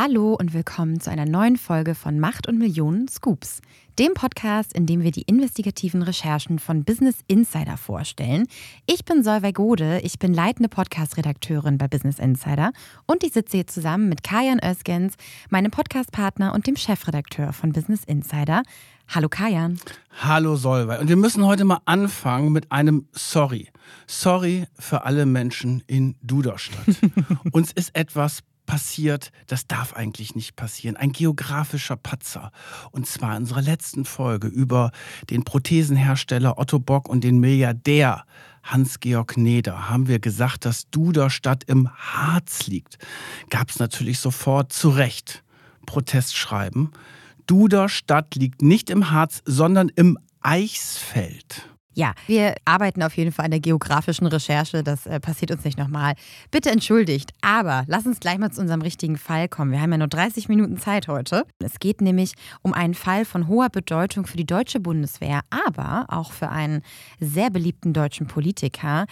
Hallo und willkommen zu einer neuen Folge von Macht und Millionen Scoops, dem Podcast, in dem wir die investigativen Recherchen von Business Insider vorstellen. Ich bin Solveig Gode, ich bin leitende Podcast-Redakteurin bei Business Insider und ich sitze hier zusammen mit Kajan Özgens, meinem Podcastpartner und dem Chefredakteur von Business Insider. Hallo Kajan. Hallo Solveig. Und wir müssen heute mal anfangen mit einem Sorry. Sorry für alle Menschen in Duderstadt. Uns ist etwas passiert, das darf eigentlich nicht passieren. Ein geografischer Patzer. Und zwar in unserer letzten Folge über den Prothesenhersteller Otto Bock und den Milliardär Hans-Georg Neder haben wir gesagt, dass Duderstadt im Harz liegt. Gab es natürlich sofort zu Recht Protestschreiben. Duderstadt liegt nicht im Harz, sondern im Eichsfeld. Ja, wir arbeiten auf jeden Fall an der geografischen Recherche. Das äh, passiert uns nicht nochmal. Bitte entschuldigt. Aber lass uns gleich mal zu unserem richtigen Fall kommen. Wir haben ja nur 30 Minuten Zeit heute. Es geht nämlich um einen Fall von hoher Bedeutung für die deutsche Bundeswehr, aber auch für einen sehr beliebten deutschen Politiker.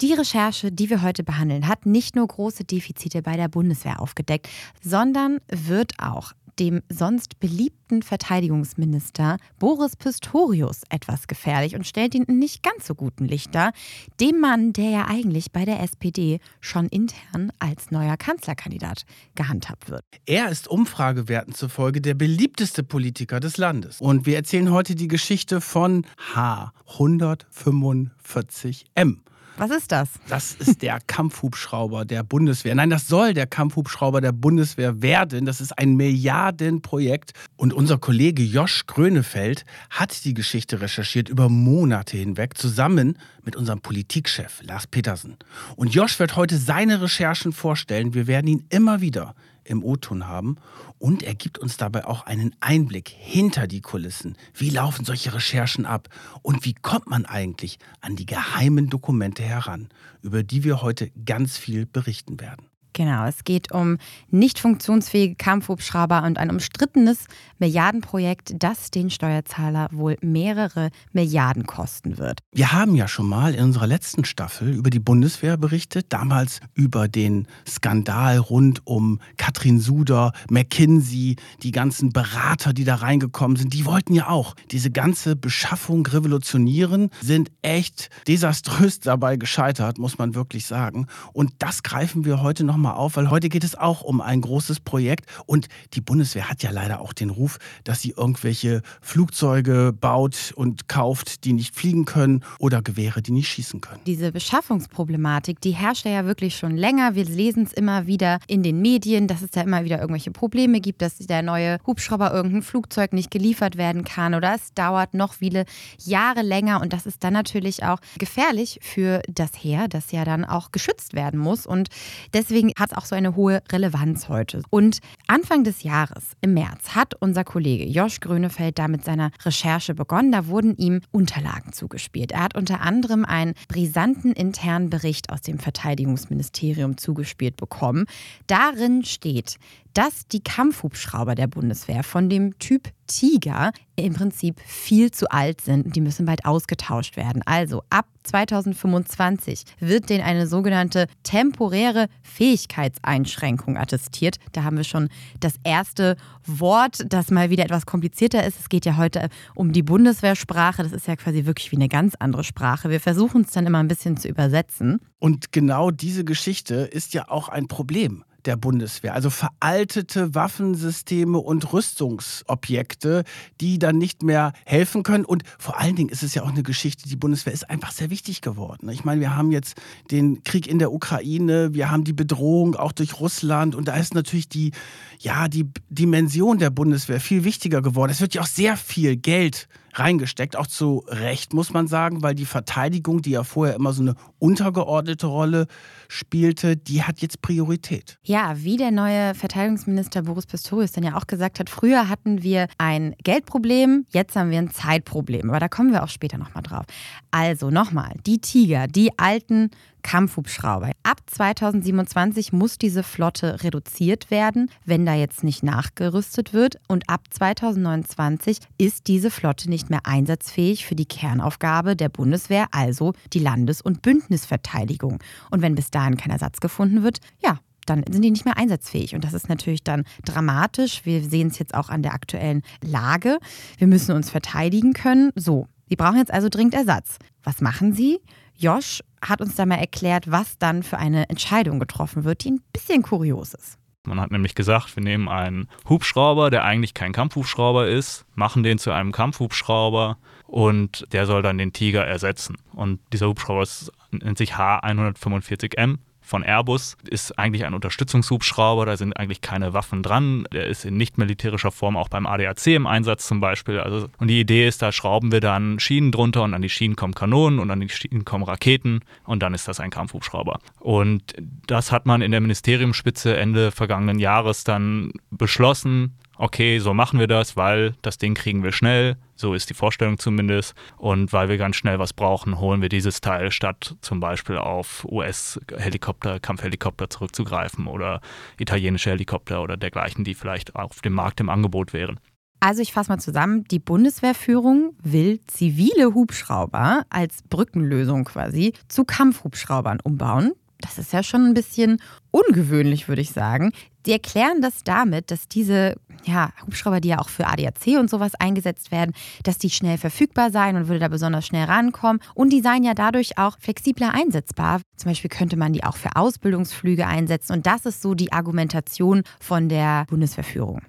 Die Recherche, die wir heute behandeln, hat nicht nur große Defizite bei der Bundeswehr aufgedeckt, sondern wird auch dem sonst beliebten Verteidigungsminister Boris Pistorius etwas gefährlich und stellt ihn in nicht ganz so guten Licht dar. Dem Mann, der ja eigentlich bei der SPD schon intern als neuer Kanzlerkandidat gehandhabt wird. Er ist Umfragewerten zufolge der beliebteste Politiker des Landes. Und wir erzählen heute die Geschichte von H 145M. Was ist das? Das ist der Kampfhubschrauber der Bundeswehr. Nein, das soll der Kampfhubschrauber der Bundeswehr werden. Das ist ein Milliardenprojekt. Und unser Kollege Josch Grönefeld hat die Geschichte recherchiert über Monate hinweg, zusammen mit unserem Politikchef Lars Petersen. Und Josch wird heute seine Recherchen vorstellen. Wir werden ihn immer wieder im O-Ton haben. Und er gibt uns dabei auch einen Einblick hinter die Kulissen. Wie laufen solche Recherchen ab? Und wie kommt man eigentlich an die geheimen Dokumente heran, über die wir heute ganz viel berichten werden? Genau, es geht um nicht funktionsfähige Kampfhubschrauber und ein umstrittenes Milliardenprojekt, das den Steuerzahler wohl mehrere Milliarden kosten wird. Wir haben ja schon mal in unserer letzten Staffel über die Bundeswehr berichtet, damals über den Skandal rund um Katrin Suder, McKinsey, die ganzen Berater, die da reingekommen sind, die wollten ja auch diese ganze Beschaffung revolutionieren, sind echt desaströs dabei gescheitert, muss man wirklich sagen. Und das greifen wir heute noch nochmal auf, weil heute geht es auch um ein großes Projekt und die Bundeswehr hat ja leider auch den Ruf, dass sie irgendwelche Flugzeuge baut und kauft, die nicht fliegen können oder Gewehre, die nicht schießen können. Diese Beschaffungsproblematik, die herrscht ja wirklich schon länger. Wir lesen es immer wieder in den Medien, dass es da immer wieder irgendwelche Probleme gibt, dass der neue Hubschrauber irgendein Flugzeug nicht geliefert werden kann oder es dauert noch viele Jahre länger und das ist dann natürlich auch gefährlich für das Heer, das ja dann auch geschützt werden muss und deswegen deswegen hat es auch so eine hohe Relevanz heute. Und Anfang des Jahres, im März, hat unser Kollege Josch Grönefeld da mit seiner Recherche begonnen. Da wurden ihm Unterlagen zugespielt. Er hat unter anderem einen brisanten internen Bericht aus dem Verteidigungsministerium zugespielt bekommen. Darin steht, dass die Kampfhubschrauber der Bundeswehr von dem Typ Tiger im Prinzip viel zu alt sind die müssen bald ausgetauscht werden. Also ab 2025 wird denen eine sogenannte temporäre Fähigkeitseinschränkung attestiert. Da haben wir schon das erste Wort, das mal wieder etwas komplizierter ist. Es geht ja heute um die Bundeswehrsprache. Das ist ja quasi wirklich wie eine ganz andere Sprache. Wir versuchen es dann immer ein bisschen zu übersetzen. Und genau diese Geschichte ist ja auch ein Problem der Bundeswehr. Also veraltete Waffensysteme und Rüstungsobjekte, die dann nicht mehr helfen können. Und vor allen Dingen ist es ja auch eine Geschichte, die Bundeswehr ist einfach sehr wichtig geworden. Ich meine, wir haben jetzt den Krieg in der Ukraine, wir haben die Bedrohung auch durch Russland und da ist natürlich die, ja, die Dimension der Bundeswehr viel wichtiger geworden. Es wird ja auch sehr viel Geld reingesteckt, auch zu Recht, muss man sagen, weil die Verteidigung, die ja vorher immer so eine untergeordnete Rolle spielte, die hat jetzt Priorität. Ja, wie der neue Verteidigungsminister Boris Pistorius dann ja auch gesagt hat, früher hatten wir ein Geldproblem, jetzt haben wir ein Zeitproblem. Aber da kommen wir auch später nochmal drauf. Also nochmal, die Tiger, die alten Kampfhubschrauber. Ab 2027 muss diese Flotte reduziert werden, wenn da jetzt nicht nachgerüstet wird. Und ab 2029 ist diese Flotte nicht mehr einsatzfähig für die Kernaufgabe der Bundeswehr, also die Landes- und Bündnisverteidigung. Und wenn bis dahin kein Ersatz gefunden wird, ja, dann sind die nicht mehr einsatzfähig. Und das ist natürlich dann dramatisch. Wir sehen es jetzt auch an der aktuellen Lage. Wir müssen uns verteidigen können. So, Sie brauchen jetzt also dringend Ersatz. Was machen Sie? Josh hat uns da mal erklärt, was dann für eine Entscheidung getroffen wird, die ein bisschen kurios ist. Man hat nämlich gesagt, wir nehmen einen Hubschrauber, der eigentlich kein Kampfhubschrauber ist, machen den zu einem Kampfhubschrauber und der soll dann den Tiger ersetzen. Und dieser Hubschrauber ist, nennt sich H145M von Airbus, ist eigentlich ein Unterstützungshubschrauber, da sind eigentlich keine Waffen dran. Der ist in nicht militärischer Form auch beim ADAC im Einsatz zum Beispiel. Also, und die Idee ist, da schrauben wir dann Schienen drunter und an die Schienen kommen Kanonen und an die Schienen kommen Raketen und dann ist das ein Kampfhubschrauber. Und das hat man in der Ministeriumsspitze Ende vergangenen Jahres dann beschlossen, okay, so machen wir das, weil das Ding kriegen wir schnell, so ist die Vorstellung zumindest. Und weil wir ganz schnell was brauchen, holen wir dieses Teil, statt zum Beispiel auf US-Helikopter, Kampfhelikopter zurückzugreifen oder italienische Helikopter oder dergleichen, die vielleicht auf dem Markt im Angebot wären. Also ich fasse mal zusammen, die Bundeswehrführung will zivile Hubschrauber als Brückenlösung quasi zu Kampfhubschraubern umbauen. Das ist ja schon ein bisschen ungewöhnlich, würde ich sagen. Die erklären das damit, dass diese ja, Hubschrauber, die ja auch für ADAC und sowas eingesetzt werden, dass die schnell verfügbar seien und würde da besonders schnell rankommen. Und die seien ja dadurch auch flexibler einsetzbar. Zum Beispiel könnte man die auch für Ausbildungsflüge einsetzen. Und das ist so die Argumentation von der Bundesverführung.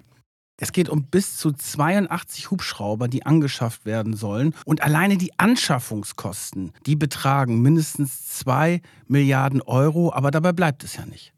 Es geht um bis zu 82 Hubschrauber, die angeschafft werden sollen. Und alleine die Anschaffungskosten, die betragen mindestens 2 Milliarden Euro. Aber dabei bleibt es ja nicht.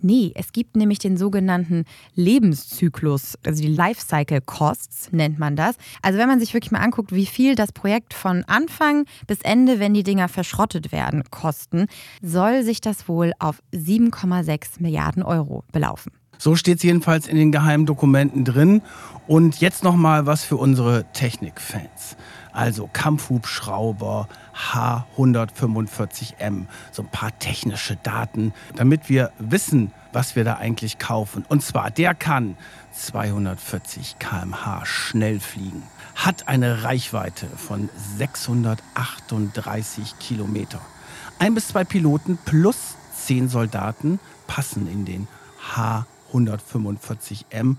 Nee, es gibt nämlich den sogenannten Lebenszyklus, also die Lifecycle Costs nennt man das. Also wenn man sich wirklich mal anguckt, wie viel das Projekt von Anfang bis Ende, wenn die Dinger verschrottet werden, kosten, soll sich das wohl auf 7,6 Milliarden Euro belaufen. So steht es jedenfalls in den geheimen Dokumenten drin. Und jetzt noch mal was für unsere Technikfans. Also Kampfhubschrauber H145M, so ein paar technische Daten, damit wir wissen, was wir da eigentlich kaufen. Und zwar, der kann 240 km/h schnell fliegen, hat eine Reichweite von 638 Kilometer. Ein bis zwei Piloten plus zehn Soldaten passen in den H145M 145M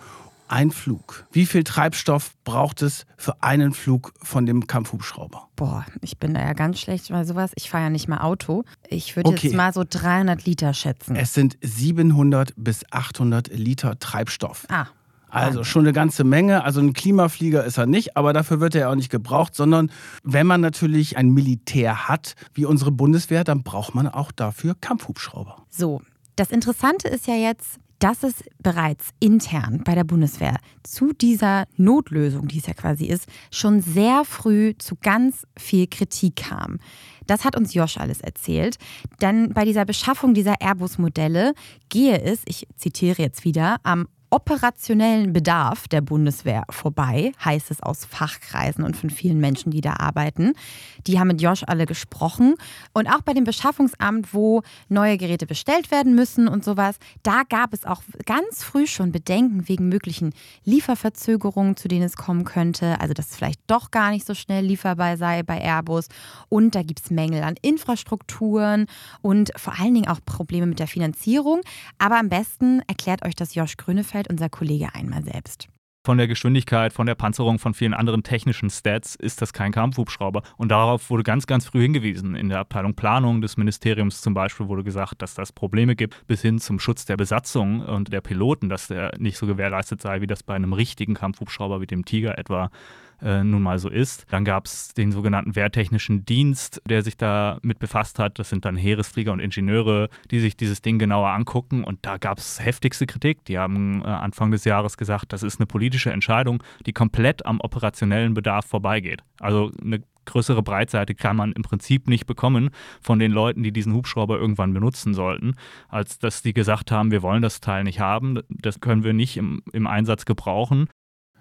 ein Flug. Wie viel Treibstoff braucht es für einen Flug von dem Kampfhubschrauber? Boah, ich bin da ja ganz schlecht bei sowas. Ich fahre ja nicht mal Auto. Ich würde okay. jetzt mal so 300 Liter schätzen. Es sind 700 bis 800 Liter Treibstoff. Ah. Also schon eine ganze Menge. Also ein Klimaflieger ist er nicht, aber dafür wird er auch nicht gebraucht, sondern wenn man natürlich ein Militär hat, wie unsere Bundeswehr, dann braucht man auch dafür Kampfhubschrauber. So, das Interessante ist ja jetzt, dass es bereits intern bei der Bundeswehr zu dieser Notlösung, die es ja quasi ist, schon sehr früh zu ganz viel Kritik kam. Das hat uns Josh alles erzählt. Denn bei dieser Beschaffung dieser Airbus-Modelle gehe es, ich zitiere jetzt wieder, am operationellen Bedarf der Bundeswehr vorbei, heißt es aus Fachkreisen und von vielen Menschen, die da arbeiten. Die haben mit Josh alle gesprochen. Und auch bei dem Beschaffungsamt, wo neue Geräte bestellt werden müssen und sowas, da gab es auch ganz früh schon Bedenken wegen möglichen Lieferverzögerungen, zu denen es kommen könnte. Also, dass es vielleicht doch gar nicht so schnell lieferbar sei bei Airbus. Und da gibt es Mängel an Infrastrukturen und vor allen Dingen auch Probleme mit der Finanzierung. Aber am besten erklärt euch das Josh Grünefeld halt unser Kollege einmal selbst. Von der Geschwindigkeit, von der Panzerung, von vielen anderen technischen Stats ist das kein Kampfhubschrauber. Und darauf wurde ganz, ganz früh hingewiesen. In der Abteilung Planung des Ministeriums zum Beispiel wurde gesagt, dass das Probleme gibt, bis hin zum Schutz der Besatzung und der Piloten, dass der nicht so gewährleistet sei, wie das bei einem richtigen Kampfhubschrauber wie dem Tiger etwa äh, nun mal so ist. Dann gab es den sogenannten Wehrtechnischen Dienst, der sich da mit befasst hat. Das sind dann Heeresflieger und Ingenieure, die sich dieses Ding genauer angucken. Und da gab es heftigste Kritik. Die haben äh, Anfang des Jahres gesagt, das ist eine politische Entscheidung, die komplett am operationellen Bedarf vorbeigeht. Also eine größere Breitseite kann man im Prinzip nicht bekommen von den Leuten, die diesen Hubschrauber irgendwann benutzen sollten, als dass die gesagt haben, wir wollen das Teil nicht haben, das können wir nicht im, im Einsatz gebrauchen.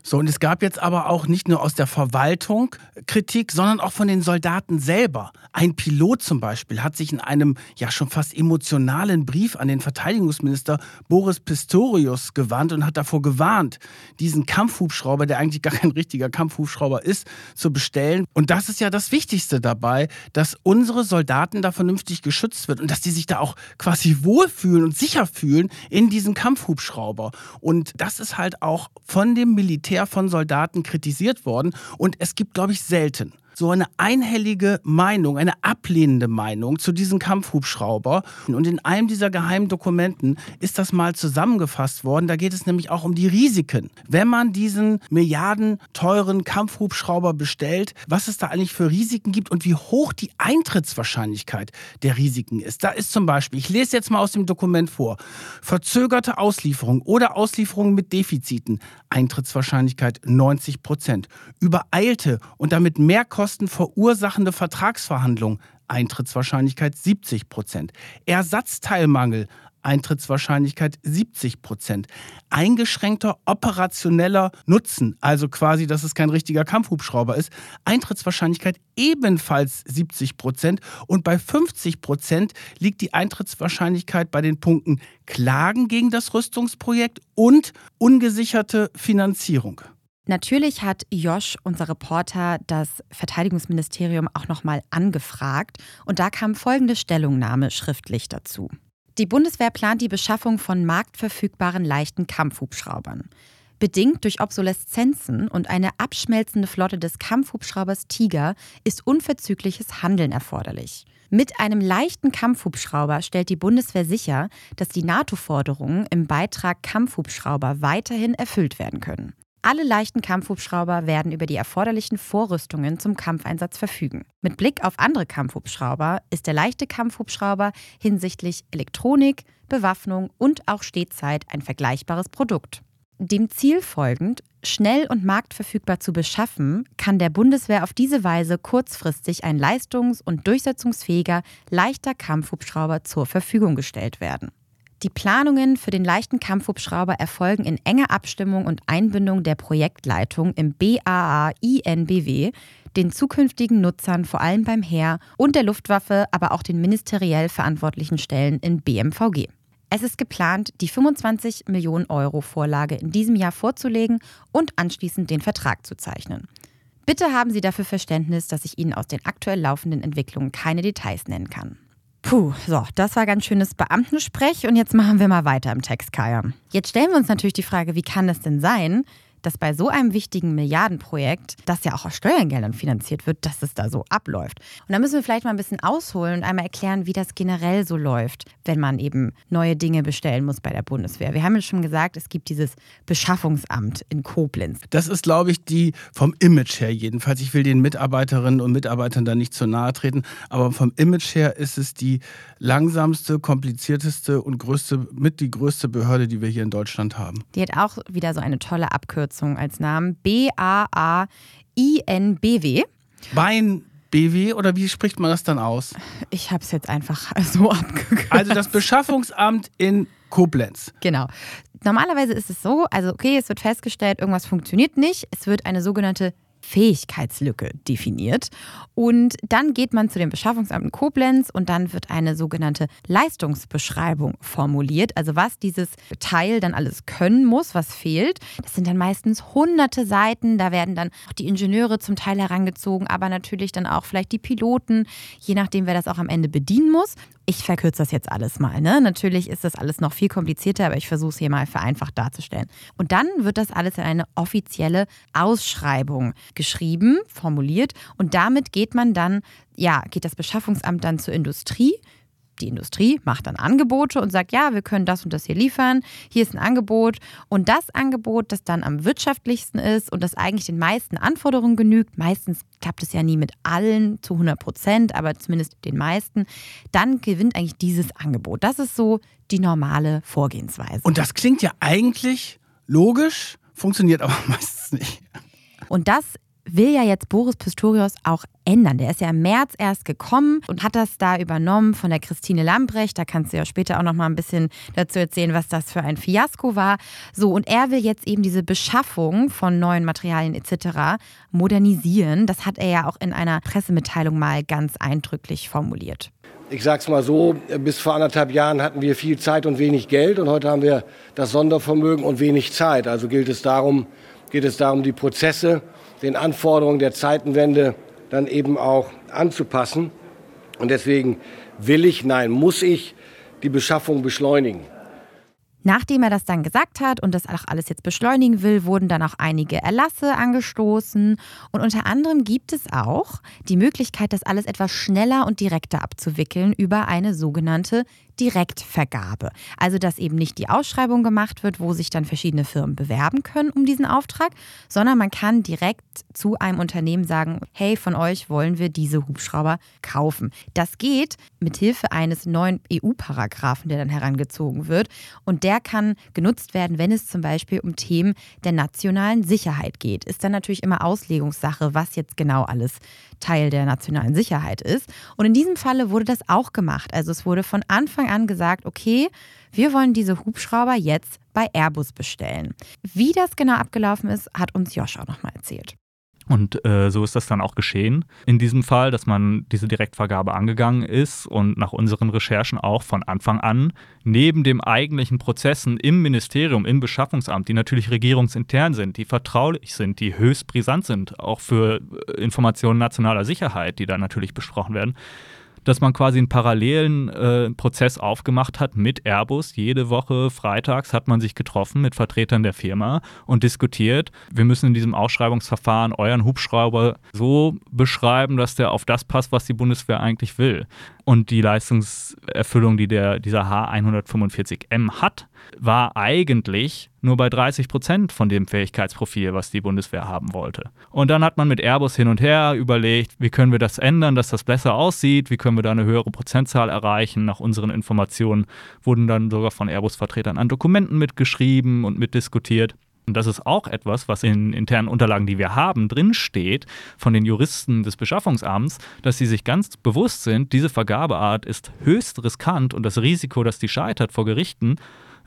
So, und es gab jetzt aber auch nicht nur aus der Verwaltung Kritik, sondern auch von den Soldaten selber. Ein Pilot zum Beispiel hat sich in einem ja schon fast emotionalen Brief an den Verteidigungsminister Boris Pistorius gewandt und hat davor gewarnt, diesen Kampfhubschrauber, der eigentlich gar kein richtiger Kampfhubschrauber ist, zu bestellen. Und das ist ja das Wichtigste dabei, dass unsere Soldaten da vernünftig geschützt wird und dass die sich da auch quasi wohlfühlen und sicher fühlen in diesem Kampfhubschrauber. Und das ist halt auch von dem Militär Militär von Soldaten kritisiert worden. Und es gibt, glaube ich, selten so eine einhellige Meinung, eine ablehnende Meinung zu diesem Kampfhubschrauber. Und in einem dieser geheimen Dokumenten ist das mal zusammengefasst worden. Da geht es nämlich auch um die Risiken. Wenn man diesen milliardenteuren Kampfhubschrauber bestellt, was es da eigentlich für Risiken gibt und wie hoch die Eintrittswahrscheinlichkeit der Risiken ist. Da ist zum Beispiel, ich lese jetzt mal aus dem Dokument vor, verzögerte Auslieferung oder Auslieferung mit Defiziten, Eintrittswahrscheinlichkeit 90 Prozent. Übereilte und damit mehr Kosten Kosten verursachende Vertragsverhandlungen, Eintrittswahrscheinlichkeit 70 Prozent. Ersatzteilmangel, Eintrittswahrscheinlichkeit 70 Prozent. Eingeschränkter operationeller Nutzen, also quasi, dass es kein richtiger Kampfhubschrauber ist, Eintrittswahrscheinlichkeit ebenfalls 70 Prozent. Und bei 50 Prozent liegt die Eintrittswahrscheinlichkeit bei den Punkten Klagen gegen das Rüstungsprojekt und ungesicherte Finanzierung. Natürlich hat Josh, unser Reporter, das Verteidigungsministerium auch nochmal angefragt und da kam folgende Stellungnahme schriftlich dazu. Die Bundeswehr plant die Beschaffung von marktverfügbaren leichten Kampfhubschraubern. Bedingt durch Obsoleszenzen und eine abschmelzende Flotte des Kampfhubschraubers Tiger ist unverzügliches Handeln erforderlich. Mit einem leichten Kampfhubschrauber stellt die Bundeswehr sicher, dass die NATO-Forderungen im Beitrag Kampfhubschrauber weiterhin erfüllt werden können. Alle leichten Kampfhubschrauber werden über die erforderlichen Vorrüstungen zum Kampfeinsatz verfügen. Mit Blick auf andere Kampfhubschrauber ist der leichte Kampfhubschrauber hinsichtlich Elektronik, Bewaffnung und auch Stehzeit ein vergleichbares Produkt. Dem Ziel folgend, schnell und marktverfügbar zu beschaffen, kann der Bundeswehr auf diese Weise kurzfristig ein leistungs- und durchsetzungsfähiger leichter Kampfhubschrauber zur Verfügung gestellt werden. Die Planungen für den leichten Kampfhubschrauber erfolgen in enger Abstimmung und Einbindung der Projektleitung im BAA-INBW, den zukünftigen Nutzern vor allem beim Heer und der Luftwaffe, aber auch den ministeriell verantwortlichen Stellen in BMVG. Es ist geplant, die 25 Millionen Euro Vorlage in diesem Jahr vorzulegen und anschließend den Vertrag zu zeichnen. Bitte haben Sie dafür Verständnis, dass ich Ihnen aus den aktuell laufenden Entwicklungen keine Details nennen kann. Puh, so, das war ganz schönes Beamtensprech und jetzt machen wir mal weiter im Text, Kaya. Jetzt stellen wir uns natürlich die Frage, wie kann das denn sein, dass bei so einem wichtigen Milliardenprojekt, das ja auch aus Steuergeldern finanziert wird, dass es da so abläuft. Und da müssen wir vielleicht mal ein bisschen ausholen und einmal erklären, wie das generell so läuft, wenn man eben neue Dinge bestellen muss bei der Bundeswehr. Wir haben ja schon gesagt, es gibt dieses Beschaffungsamt in Koblenz. Das ist, glaube ich, die vom Image her jedenfalls. Ich will den Mitarbeiterinnen und Mitarbeitern da nicht zu nahe treten, aber vom Image her ist es die langsamste, komplizierteste und größte, mit die größte Behörde, die wir hier in Deutschland haben. Die hat auch wieder so eine tolle Abkürzung als Namen. B-A-A-I-N-B-W. Bein BW oder wie spricht man das dann aus? Ich habe es jetzt einfach so abgekürzt. Also das Beschaffungsamt in Koblenz. Genau. Normalerweise ist es so, also okay, es wird festgestellt, irgendwas funktioniert nicht. Es wird eine sogenannte Fähigkeitslücke definiert. Und dann geht man zu dem Beschaffungsamt in Koblenz und dann wird eine sogenannte Leistungsbeschreibung formuliert. Also was dieses Teil dann alles können muss, was fehlt. Das sind dann meistens hunderte Seiten. Da werden dann auch die Ingenieure zum Teil herangezogen, aber natürlich dann auch vielleicht die Piloten, je nachdem, wer das auch am Ende bedienen muss. Ich verkürze das jetzt alles mal. Ne? Natürlich ist das alles noch viel komplizierter, aber ich versuche es hier mal vereinfacht darzustellen. Und dann wird das alles in eine offizielle Ausschreibung geschrieben, formuliert und damit geht man dann, ja, geht das Beschaffungsamt dann zur Industrie die Industrie macht dann Angebote und sagt, ja, wir können das und das hier liefern, hier ist ein Angebot und das Angebot, das dann am wirtschaftlichsten ist und das eigentlich den meisten Anforderungen genügt, meistens klappt es ja nie mit allen zu 100 Prozent, aber zumindest den meisten, dann gewinnt eigentlich dieses Angebot. Das ist so die normale Vorgehensweise. Und das klingt ja eigentlich logisch, funktioniert aber meistens nicht. Und das will ja jetzt Boris Pistorius auch ändern. Der ist ja im März erst gekommen und hat das da übernommen von der Christine Lambrecht. Da kannst du ja später auch noch mal ein bisschen dazu erzählen, was das für ein Fiasko war. So, und er will jetzt eben diese Beschaffung von neuen Materialien etc. modernisieren. Das hat er ja auch in einer Pressemitteilung mal ganz eindrücklich formuliert. Ich sage es mal so, bis vor anderthalb Jahren hatten wir viel Zeit und wenig Geld und heute haben wir das Sondervermögen und wenig Zeit. Also gilt es darum, geht es darum, die Prozesse den Anforderungen der Zeitenwende dann eben auch anzupassen. Und deswegen will ich, nein, muss ich die Beschaffung beschleunigen. Nachdem er das dann gesagt hat und das auch alles jetzt beschleunigen will, wurden dann auch einige Erlasse angestoßen. Und unter anderem gibt es auch die Möglichkeit, das alles etwas schneller und direkter abzuwickeln über eine sogenannte Direktvergabe. Also, dass eben nicht die Ausschreibung gemacht wird, wo sich dann verschiedene Firmen bewerben können um diesen Auftrag, sondern man kann direkt zu einem Unternehmen sagen, hey, von euch wollen wir diese Hubschrauber kaufen. Das geht mit Hilfe eines neuen EU-Paragraphen, der dann herangezogen wird. Und der kann genutzt werden, wenn es zum Beispiel um Themen der nationalen Sicherheit geht. Ist dann natürlich immer Auslegungssache, was jetzt genau alles Teil der nationalen Sicherheit ist. Und in diesem Falle wurde das auch gemacht. Also es wurde von Anfang an gesagt, okay, wir wollen diese Hubschrauber jetzt bei Airbus bestellen. Wie das genau abgelaufen ist, hat uns Josh auch nochmal erzählt. Und äh, so ist das dann auch geschehen in diesem Fall, dass man diese Direktvergabe angegangen ist und nach unseren Recherchen auch von Anfang an neben den eigentlichen Prozessen im Ministerium, im Beschaffungsamt, die natürlich regierungsintern sind, die vertraulich sind, die höchst brisant sind, auch für äh, Informationen nationaler Sicherheit, die da natürlich besprochen werden, dass man quasi einen parallelen äh, Prozess aufgemacht hat mit Airbus. Jede Woche freitags hat man sich getroffen mit Vertretern der Firma und diskutiert, wir müssen in diesem Ausschreibungsverfahren euren Hubschrauber so beschreiben, dass der auf das passt, was die Bundeswehr eigentlich will. Und die Leistungserfüllung, die der, dieser H145M hat, war eigentlich nur bei 30 Prozent von dem Fähigkeitsprofil, was die Bundeswehr haben wollte. Und dann hat man mit Airbus hin und her überlegt, wie können wir das ändern, dass das besser aussieht, wie können wir da eine höhere Prozentzahl erreichen. Nach unseren Informationen wurden dann sogar von Airbus-Vertretern an Dokumenten mitgeschrieben und mitdiskutiert. Und das ist auch etwas, was in internen Unterlagen, die wir haben, drinsteht von den Juristen des Beschaffungsamts, dass sie sich ganz bewusst sind, diese Vergabeart ist höchst riskant und das Risiko, dass die scheitert vor Gerichten,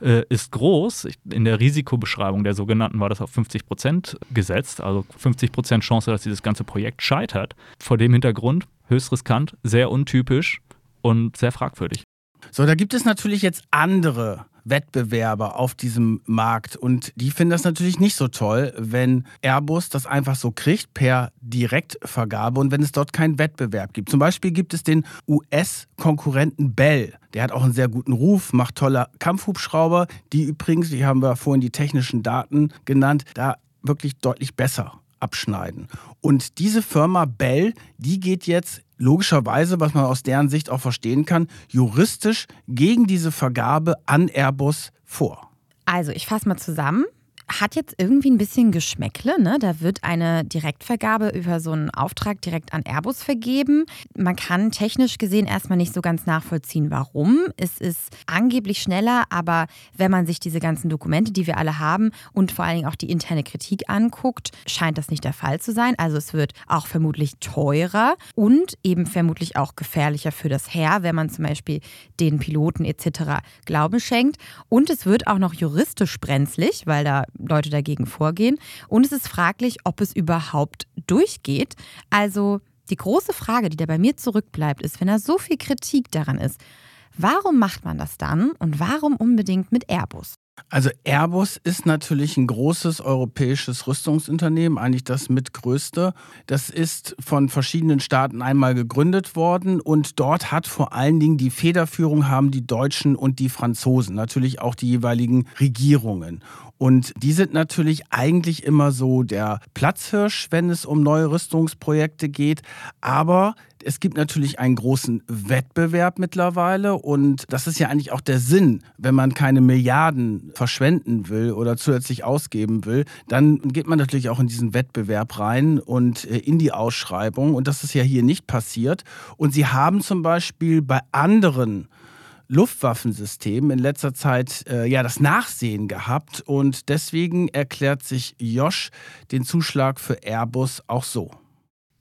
äh, ist groß. In der Risikobeschreibung der sogenannten war das auf 50 Prozent gesetzt, also 50 Prozent Chance, dass dieses ganze Projekt scheitert. Vor dem Hintergrund höchst riskant, sehr untypisch und sehr fragwürdig. So, da gibt es natürlich jetzt andere Wettbewerber auf diesem Markt. Und die finden das natürlich nicht so toll, wenn Airbus das einfach so kriegt per Direktvergabe und wenn es dort keinen Wettbewerb gibt. Zum Beispiel gibt es den US-Konkurrenten Bell. Der hat auch einen sehr guten Ruf, macht tolle Kampfhubschrauber, die übrigens, die haben wir vorhin die technischen Daten genannt, da wirklich deutlich besser abschneiden. Und diese Firma Bell, die geht jetzt logischerweise, was man aus deren Sicht auch verstehen kann, juristisch gegen diese Vergabe an Airbus vor. Also, ich fasse mal zusammen hat jetzt irgendwie ein bisschen Geschmäckle. Ne? Da wird eine Direktvergabe über so einen Auftrag direkt an Airbus vergeben. Man kann technisch gesehen erstmal nicht so ganz nachvollziehen, warum. Es ist angeblich schneller, aber wenn man sich diese ganzen Dokumente, die wir alle haben und vor allen Dingen auch die interne Kritik anguckt, scheint das nicht der Fall zu sein. Also es wird auch vermutlich teurer und eben vermutlich auch gefährlicher für das Heer, wenn man zum Beispiel den Piloten etc. Glauben schenkt. Und es wird auch noch juristisch brenzlig, weil da Leute dagegen vorgehen. Und es ist fraglich, ob es überhaupt durchgeht. Also die große Frage, die da bei mir zurückbleibt, ist, wenn da so viel Kritik daran ist, warum macht man das dann und warum unbedingt mit Airbus? Also Airbus ist natürlich ein großes europäisches Rüstungsunternehmen, eigentlich das mitgrößte. Das ist von verschiedenen Staaten einmal gegründet worden und dort hat vor allen Dingen die Federführung haben die Deutschen und die Franzosen, natürlich auch die jeweiligen Regierungen. Und die sind natürlich eigentlich immer so der Platzhirsch, wenn es um neue Rüstungsprojekte geht. Aber es gibt natürlich einen großen Wettbewerb mittlerweile und das ist ja eigentlich auch der Sinn, wenn man keine Milliarden verschwenden will oder zusätzlich ausgeben will, dann geht man natürlich auch in diesen Wettbewerb rein und äh, in die Ausschreibung und das ist ja hier nicht passiert. Und sie haben zum Beispiel bei anderen Luftwaffensystemen in letzter Zeit äh, ja das Nachsehen gehabt und deswegen erklärt sich Josh den Zuschlag für Airbus auch so.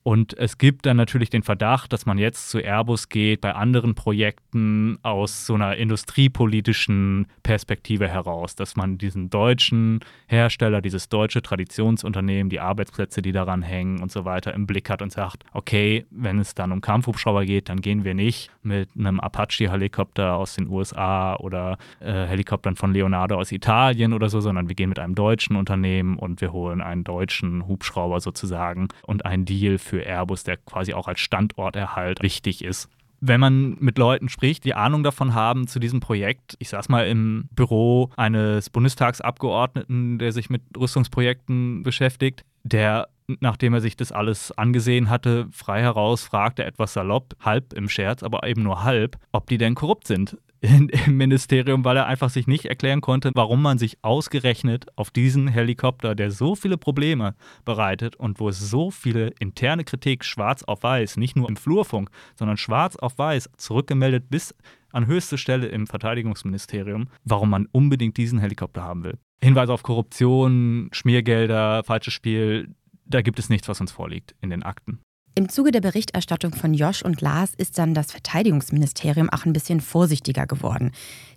Und es gibt dann natürlich den Verdacht, dass man jetzt zu Airbus geht bei anderen Projekten aus so einer industriepolitischen Perspektive heraus, dass man diesen deutschen Hersteller, dieses deutsche Traditionsunternehmen, die Arbeitsplätze, die daran hängen und so weiter im Blick hat und sagt, okay, wenn es dann um Kampfhubschrauber geht, dann gehen wir nicht mit einem Apache-Helikopter aus den USA oder äh, Helikoptern von Leonardo aus Italien oder so, sondern wir gehen mit einem deutschen Unternehmen und wir holen einen deutschen Hubschrauber sozusagen und einen Deal für für Airbus, der quasi auch als Standorterhalt wichtig ist. Wenn man mit Leuten spricht, die Ahnung davon haben zu diesem Projekt, ich saß mal im Büro eines Bundestagsabgeordneten, der sich mit Rüstungsprojekten beschäftigt, der, nachdem er sich das alles angesehen hatte, frei heraus fragte, etwas salopp, halb im Scherz, aber eben nur halb, ob die denn korrupt sind in, im Ministerium, weil er einfach sich nicht erklären konnte, warum man sich ausgerechnet auf diesen Helikopter, der so viele Probleme bereitet und wo es so viele interne Kritik schwarz auf weiß, nicht nur im Flurfunk, sondern schwarz auf weiß zurückgemeldet bis an höchste Stelle im Verteidigungsministerium, warum man unbedingt diesen Helikopter haben will. Hinweise auf Korruption, Schmiergelder, falsches Spiel, da gibt es nichts, was uns vorliegt in den Akten. Im Zuge der Berichterstattung von Josh und Lars ist dann das Verteidigungsministerium auch ein bisschen vorsichtiger geworden.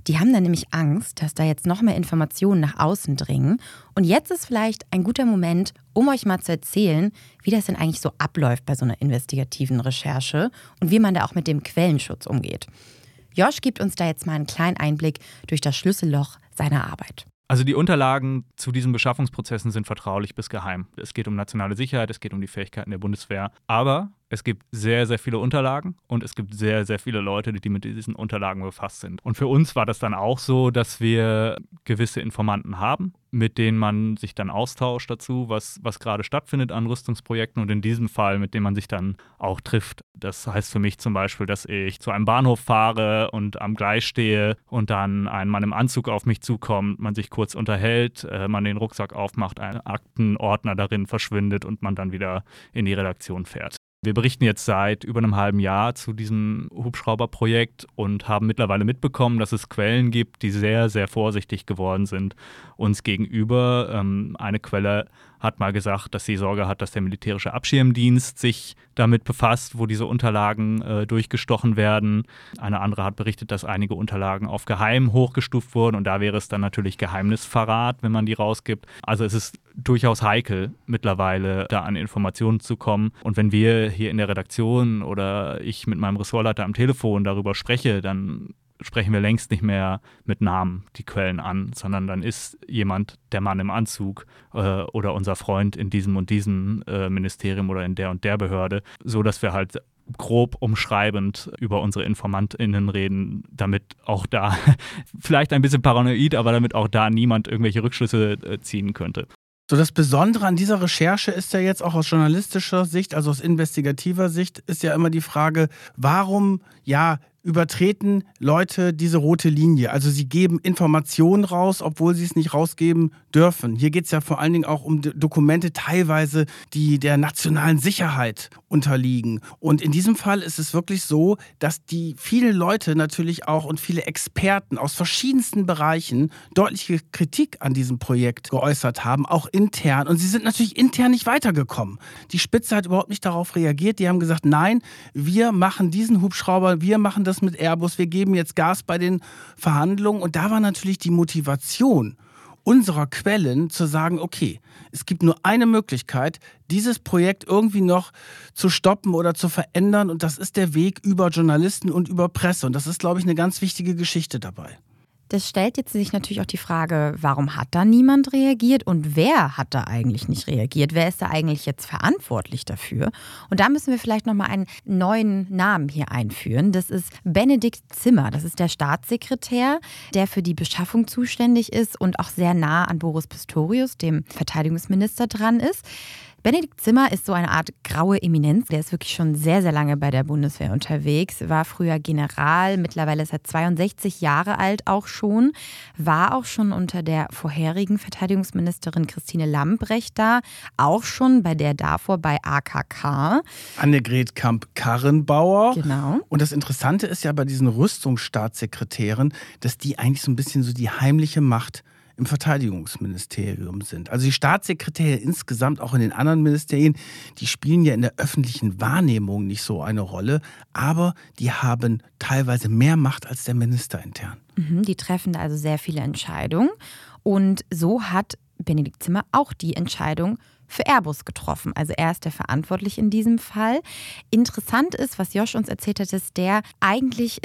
Die haben dann nämlich Angst, dass da jetzt noch mehr Informationen nach außen dringen. Und jetzt ist vielleicht ein guter Moment, um euch mal zu erzählen, wie das denn eigentlich so abläuft bei so einer investigativen Recherche und wie man da auch mit dem Quellenschutz umgeht. Josh gibt uns da jetzt mal einen kleinen Einblick durch das Schlüsselloch seiner Arbeit. Also die Unterlagen zu diesen Beschaffungsprozessen sind vertraulich bis geheim. Es geht um nationale Sicherheit, es geht um die Fähigkeiten der Bundeswehr. Aber es gibt sehr, sehr viele Unterlagen und es gibt sehr, sehr viele Leute, die mit diesen Unterlagen befasst sind. Und für uns war das dann auch so, dass wir gewisse Informanten haben, mit denen man sich dann austauscht dazu, was, was gerade stattfindet an Rüstungsprojekten und in diesem Fall, mit denen man sich dann auch trifft. Das heißt für mich zum Beispiel, dass ich zu einem Bahnhof fahre und am Gleis stehe und dann ein Mann im Anzug auf mich zukommt, man sich kurz unterhält, äh, man den Rucksack aufmacht, ein Aktenordner darin verschwindet und man dann wieder in die Redaktion fährt. Wir berichten jetzt seit über einem halben Jahr zu diesem Hubschrauberprojekt und haben mittlerweile mitbekommen, dass es Quellen gibt, die sehr, sehr vorsichtig geworden sind uns gegenüber. Ähm, eine Quelle hat mal gesagt, dass sie Sorge hat, dass der militärische Abschirmdienst sich damit befasst, wo diese Unterlagen äh, durchgestochen werden. Eine andere hat berichtet, dass einige Unterlagen auf geheim hochgestuft wurden und da wäre es dann natürlich Geheimnisverrat, wenn man die rausgibt. Also es ist durchaus heikel mittlerweile da an Informationen zu kommen. Und wenn wir hier in der Redaktion oder ich mit meinem Ressortleiter am Telefon darüber spreche, dann sprechen wir längst nicht mehr mit Namen die Quellen an, sondern dann ist jemand der Mann im Anzug äh, oder unser Freund in diesem und diesem äh, Ministerium oder in der und der Behörde, so dass wir halt grob umschreibend über unsere InformantInnen reden, damit auch da, vielleicht ein bisschen paranoid, aber damit auch da niemand irgendwelche Rückschlüsse äh, ziehen könnte. So, das Besondere an dieser Recherche ist ja jetzt auch aus journalistischer Sicht, also aus investigativer Sicht, ist ja immer die Frage, warum ja übertreten Leute diese rote Linie. Also sie geben Informationen raus, obwohl sie es nicht rausgeben dürfen. Hier geht es ja vor allen Dingen auch um Dokumente teilweise, die der nationalen Sicherheit unterliegen. Und in diesem Fall ist es wirklich so, dass die viele Leute natürlich auch und viele Experten aus verschiedensten Bereichen deutliche Kritik an diesem Projekt geäußert haben, auch intern. Und sie sind natürlich intern nicht weitergekommen. Die Spitze hat überhaupt nicht darauf reagiert. Die haben gesagt, nein, wir machen diesen Hubschrauber, wir machen das mit Airbus, wir geben jetzt Gas bei den Verhandlungen. Und da war natürlich die Motivation unserer Quellen zu sagen, okay, es gibt nur eine Möglichkeit, dieses Projekt irgendwie noch zu stoppen oder zu verändern. Und das ist der Weg über Journalisten und über Presse. Und das ist, glaube ich, eine ganz wichtige Geschichte dabei. Das stellt jetzt sich natürlich auch die Frage, warum hat da niemand reagiert und wer hat da eigentlich nicht reagiert? Wer ist da eigentlich jetzt verantwortlich dafür? Und da müssen wir vielleicht nochmal einen neuen Namen hier einführen. Das ist Benedikt Zimmer. Das ist der Staatssekretär, der für die Beschaffung zuständig ist und auch sehr nah an Boris Pistorius, dem Verteidigungsminister, dran ist. Benedikt Zimmer ist so eine Art graue Eminenz. Der ist wirklich schon sehr, sehr lange bei der Bundeswehr unterwegs, war früher General, mittlerweile ist er 62 Jahre alt auch schon, war auch schon unter der vorherigen Verteidigungsministerin Christine Lambrecht da, auch schon bei der davor bei AKK. Annegret Kamp-Karrenbauer. Genau. Und das Interessante ist ja bei diesen Rüstungsstaatssekretären, dass die eigentlich so ein bisschen so die heimliche Macht im Verteidigungsministerium sind. Also die Staatssekretäre insgesamt, auch in den anderen Ministerien, die spielen ja in der öffentlichen Wahrnehmung nicht so eine Rolle, aber die haben teilweise mehr Macht als der Minister intern. Mhm, die treffen da also sehr viele Entscheidungen. Und so hat Benedikt Zimmer auch die Entscheidung für Airbus getroffen. Also er ist der Verantwortliche in diesem Fall. Interessant ist, was Josh uns erzählt hat, dass der eigentlich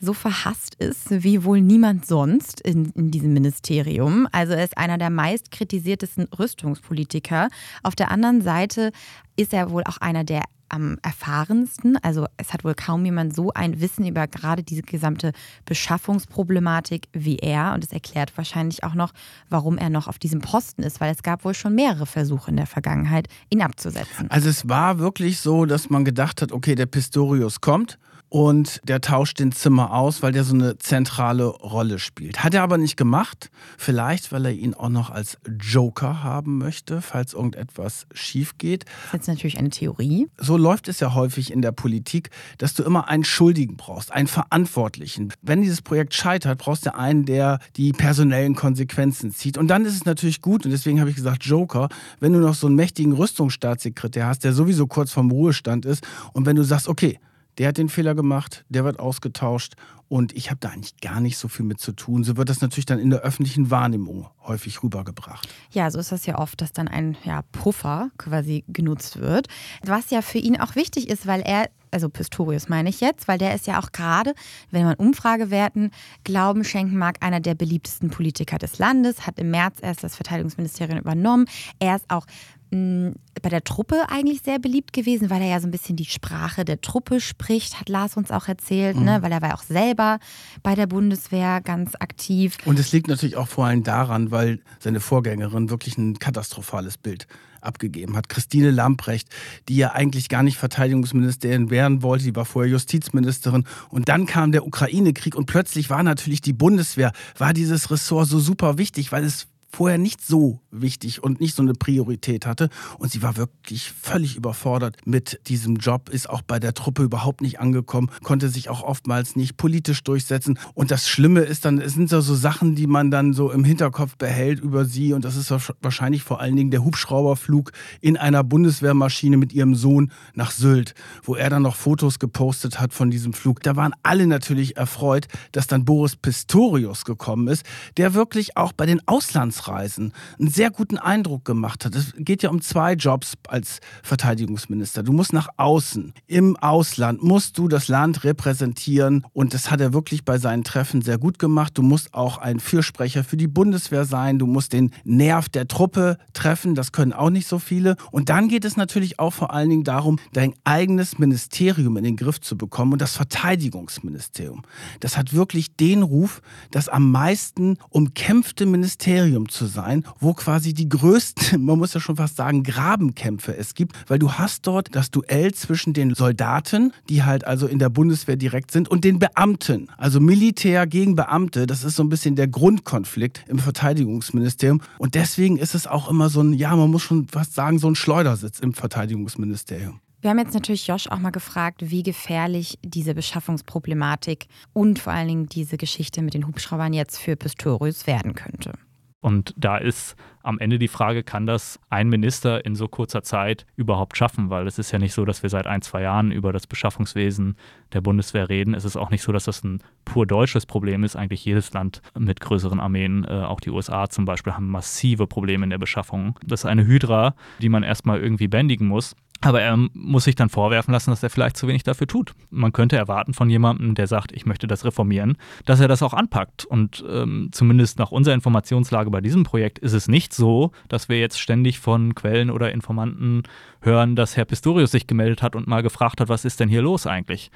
so verhasst ist wie wohl niemand sonst in, in diesem Ministerium. Also er ist einer der meist kritisiertesten Rüstungspolitiker. Auf der anderen Seite ist er wohl auch einer der am erfahrensten. Also es hat wohl kaum jemand so ein Wissen über gerade diese gesamte Beschaffungsproblematik wie er. Und es erklärt wahrscheinlich auch noch, warum er noch auf diesem Posten ist, weil es gab wohl schon mehrere Versuche in der Vergangenheit, ihn abzusetzen. Also es war wirklich so, dass man gedacht hat, okay, der Pistorius kommt und der tauscht den Zimmer aus, weil der so eine zentrale Rolle spielt. Hat er aber nicht gemacht, vielleicht weil er ihn auch noch als Joker haben möchte, falls irgendetwas schief geht. Das ist jetzt natürlich eine Theorie. So läuft es ja häufig in der Politik, dass du immer einen Schuldigen brauchst, einen Verantwortlichen. Wenn dieses Projekt scheitert, brauchst du einen, der die personellen Konsequenzen zieht. Und dann ist es natürlich gut, und deswegen habe ich gesagt Joker, wenn du noch so einen mächtigen Rüstungsstaatssekretär hast, der sowieso kurz vorm Ruhestand ist, und wenn du sagst, okay, der hat den Fehler gemacht, der wird ausgetauscht und ich habe da eigentlich gar nicht so viel mit zu tun. So wird das natürlich dann in der öffentlichen Wahrnehmung häufig rübergebracht. Ja, so ist das ja oft, dass dann ein ja, Puffer quasi genutzt wird. Was ja für ihn auch wichtig ist, weil er also Pistorius meine ich jetzt, weil der ist ja auch gerade, wenn man Umfragewerten Glauben schenken mag, einer der beliebtesten Politiker des Landes, hat im März erst das Verteidigungsministerium übernommen. Er ist auch bei der Truppe eigentlich sehr beliebt gewesen, weil er ja so ein bisschen die Sprache der Truppe spricht, hat Lars uns auch erzählt, ne? mhm. ne? weil er war auch selber bei der Bundeswehr ganz aktiv. Und es liegt natürlich auch vor allem daran, weil seine Vorgängerin wirklich ein katastrophales Bild abgegeben hat. Christine Lamprecht, die ja eigentlich gar nicht Verteidigungsministerin werden wollte, die war vorher Justizministerin und dann kam der Ukraine-Krieg und plötzlich war natürlich die Bundeswehr, war dieses Ressort so super wichtig, weil es vorher nicht so wichtig und nicht so eine Priorität hatte. Und sie war wirklich völlig überfordert mit diesem Job, ist auch bei der Truppe überhaupt nicht angekommen, konnte sich auch oftmals nicht politisch durchsetzen. Und das Schlimme ist dann, es sind so, so Sachen, die man dann so im Hinterkopf behält über sie. Und das ist wahrscheinlich vor allen Dingen der Hubschrauberflug in einer Bundeswehrmaschine mit ihrem Sohn nach Sylt, wo er dann noch Fotos gepostet hat von diesem Flug. Da waren alle natürlich erfreut, dass dann Boris Pistorius gekommen ist, der wirklich auch bei den Auslands Auslandsreisen einen sehr guten Eindruck gemacht hat. Es geht ja um zwei Jobs als Verteidigungsminister. Du musst nach außen. Im Ausland musst du das Land repräsentieren und das hat er wirklich bei seinen Treffen sehr gut gemacht. Du musst auch ein Fürsprecher für die Bundeswehr sein. Du musst den Nerv der Truppe treffen. Das können auch nicht so viele. Und dann geht es natürlich auch vor allen Dingen darum, dein eigenes Ministerium in den Griff zu bekommen und das Verteidigungsministerium. Das hat wirklich den Ruf, das am meisten umkämpfte Ministerium zu sein, wo quasi die größten, man muss ja schon fast sagen, Grabenkämpfe es gibt, weil du hast dort das Duell zwischen den Soldaten, die halt also in der Bundeswehr direkt sind, und den Beamten, also Militär gegen Beamte. Das ist so ein bisschen der Grundkonflikt im Verteidigungsministerium. Und deswegen ist es auch immer so ein, ja, man muss schon fast sagen, so ein Schleudersitz im Verteidigungsministerium. Wir haben jetzt natürlich Josh auch mal gefragt, wie gefährlich diese Beschaffungsproblematik und vor allen Dingen diese Geschichte mit den Hubschraubern jetzt für Pistorius werden könnte. Und da ist am Ende die Frage, kann das ein Minister in so kurzer Zeit überhaupt schaffen? Weil es ist ja nicht so, dass wir seit ein, zwei Jahren über das Beschaffungswesen der Bundeswehr reden. Es ist auch nicht so, dass das ein pur deutsches Problem ist. Eigentlich jedes Land mit größeren Armeen, äh, auch die USA zum Beispiel, haben massive Probleme in der Beschaffung. Das ist eine Hydra, die man erstmal irgendwie bändigen muss. Aber er muss sich dann vorwerfen lassen, dass er vielleicht zu wenig dafür tut. Man könnte erwarten von jemandem, der sagt, ich möchte das reformieren, dass er das auch anpackt. Und ähm, zumindest nach unserer Informationslage bei diesem Projekt ist es nicht so, dass wir jetzt ständig von Quellen oder Informanten hören, dass Herr Pistorius sich gemeldet hat und mal gefragt hat, was ist denn hier los eigentlich?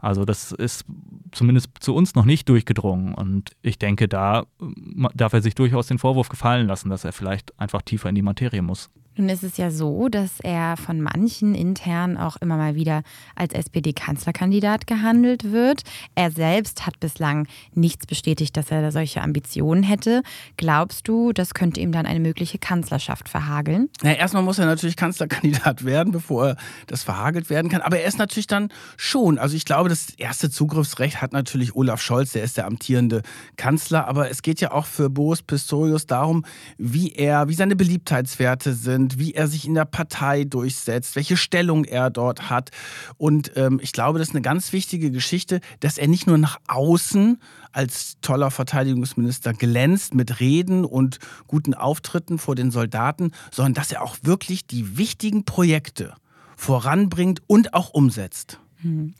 Also das ist zumindest zu uns noch nicht durchgedrungen. Und ich denke, da darf er sich durchaus den Vorwurf gefallen lassen, dass er vielleicht einfach tiefer in die Materie muss. Nun ist es ja so, dass er von manchen intern auch immer mal wieder als SPD-Kanzlerkandidat gehandelt wird. Er selbst hat bislang nichts bestätigt, dass er da solche Ambitionen hätte. Glaubst du, das könnte ihm dann eine mögliche Kanzlerschaft verhageln? Ja, erstmal muss er natürlich Kanzlerkandidat werden, bevor das verhagelt werden kann. Aber er ist natürlich dann schon. Also ich glaube, das erste Zugriffsrecht hat natürlich Olaf Scholz, der ist der amtierende Kanzler. Aber es geht ja auch für Boris Pistorius darum, wie er, wie seine Beliebtheitswerte sind und wie er sich in der Partei durchsetzt, welche Stellung er dort hat. Und ähm, ich glaube, das ist eine ganz wichtige Geschichte, dass er nicht nur nach außen als toller Verteidigungsminister glänzt mit Reden und guten Auftritten vor den Soldaten, sondern dass er auch wirklich die wichtigen Projekte voranbringt und auch umsetzt. Hm.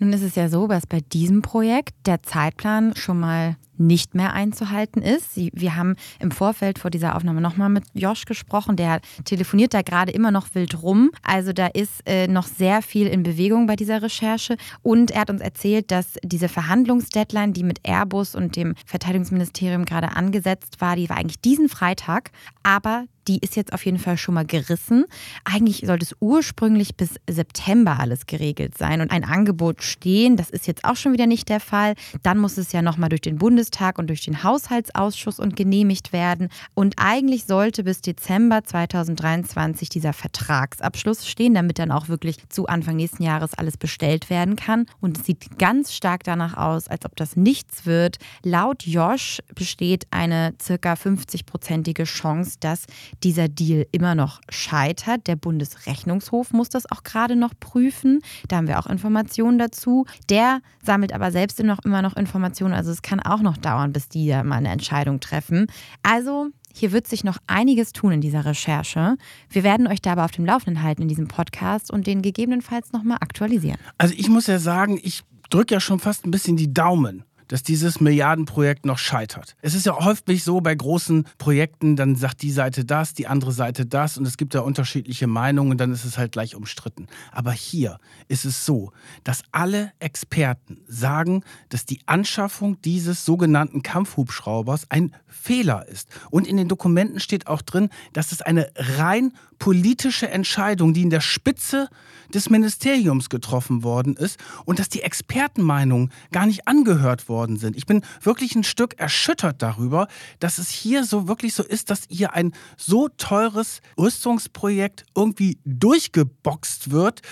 Nun ist es ja so, dass bei diesem Projekt der Zeitplan schon mal nicht mehr einzuhalten ist. Sie, wir haben im Vorfeld vor dieser Aufnahme nochmal mit Josh gesprochen. Der telefoniert da gerade immer noch wild rum. Also da ist äh, noch sehr viel in Bewegung bei dieser Recherche. Und er hat uns erzählt, dass diese Verhandlungsdeadline, die mit Airbus und dem Verteidigungsministerium gerade angesetzt war, die war eigentlich diesen Freitag. Aber die ist jetzt auf jeden Fall schon mal gerissen. Eigentlich sollte es ursprünglich bis September alles geregelt sein und ein Angebot stehen. Das ist jetzt auch schon wieder nicht der Fall. Dann muss es ja nochmal durch den Bundestag und durch den Haushaltsausschuss und genehmigt werden. Und eigentlich sollte bis Dezember 2023 dieser Vertragsabschluss stehen, damit dann auch wirklich zu Anfang nächsten Jahres alles bestellt werden kann. Und es sieht ganz stark danach aus, als ob das nichts wird. Laut Josh besteht eine circa 50-prozentige Chance, dass dieser Deal immer noch scheitert. Der Bundesrechnungshof muss das auch gerade noch prüfen. Da haben wir auch Informationen dazu. Der sammelt aber selbst noch immer noch Informationen. Also es kann auch noch dauern, bis die da mal eine Entscheidung treffen. Also hier wird sich noch einiges tun in dieser Recherche. Wir werden euch da aber auf dem Laufenden halten in diesem Podcast und den gegebenenfalls nochmal aktualisieren. Also ich muss ja sagen, ich drücke ja schon fast ein bisschen die Daumen dass dieses Milliardenprojekt noch scheitert. Es ist ja häufig so bei großen Projekten, dann sagt die Seite das, die andere Seite das und es gibt da unterschiedliche Meinungen und dann ist es halt gleich umstritten. Aber hier ist es so, dass alle Experten sagen, dass die Anschaffung dieses sogenannten Kampfhubschraubers ein Fehler ist. Und in den Dokumenten steht auch drin, dass es eine rein politische Entscheidung, die in der Spitze des Ministeriums getroffen worden ist und dass die Expertenmeinungen gar nicht angehört worden sind. Ich bin wirklich ein Stück erschüttert darüber, dass es hier so wirklich so ist, dass hier ein so teures Rüstungsprojekt irgendwie durchgeboxt wird.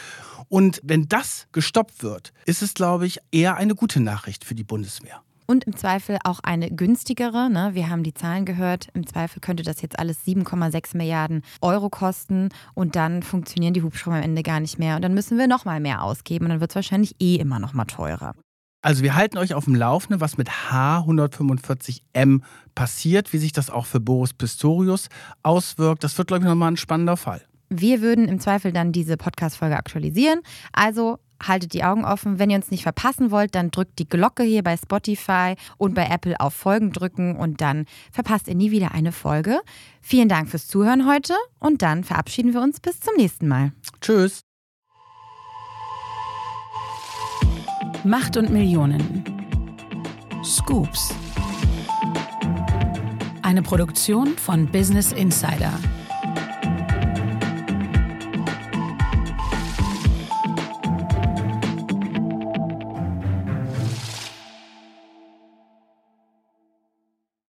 Und wenn das gestoppt wird, ist es, glaube ich, eher eine gute Nachricht für die Bundeswehr und im Zweifel auch eine günstigere. Ne? Wir haben die Zahlen gehört. Im Zweifel könnte das jetzt alles 7,6 Milliarden Euro kosten und dann funktionieren die Hubschrauber am Ende gar nicht mehr. Und dann müssen wir noch mal mehr ausgeben und dann wird es wahrscheinlich eh immer noch mal teurer. Also wir halten euch auf dem Laufenden, was mit H145M passiert, wie sich das auch für Boris Pistorius auswirkt. Das wird, glaube ich, nochmal ein spannender Fall. Wir würden im Zweifel dann diese Podcast-Folge aktualisieren. Also haltet die Augen offen. Wenn ihr uns nicht verpassen wollt, dann drückt die Glocke hier bei Spotify und bei Apple auf Folgen drücken und dann verpasst ihr nie wieder eine Folge. Vielen Dank fürs Zuhören heute und dann verabschieden wir uns bis zum nächsten Mal. Tschüss. Macht und Millionen. Scoops. Eine Produktion von Business Insider.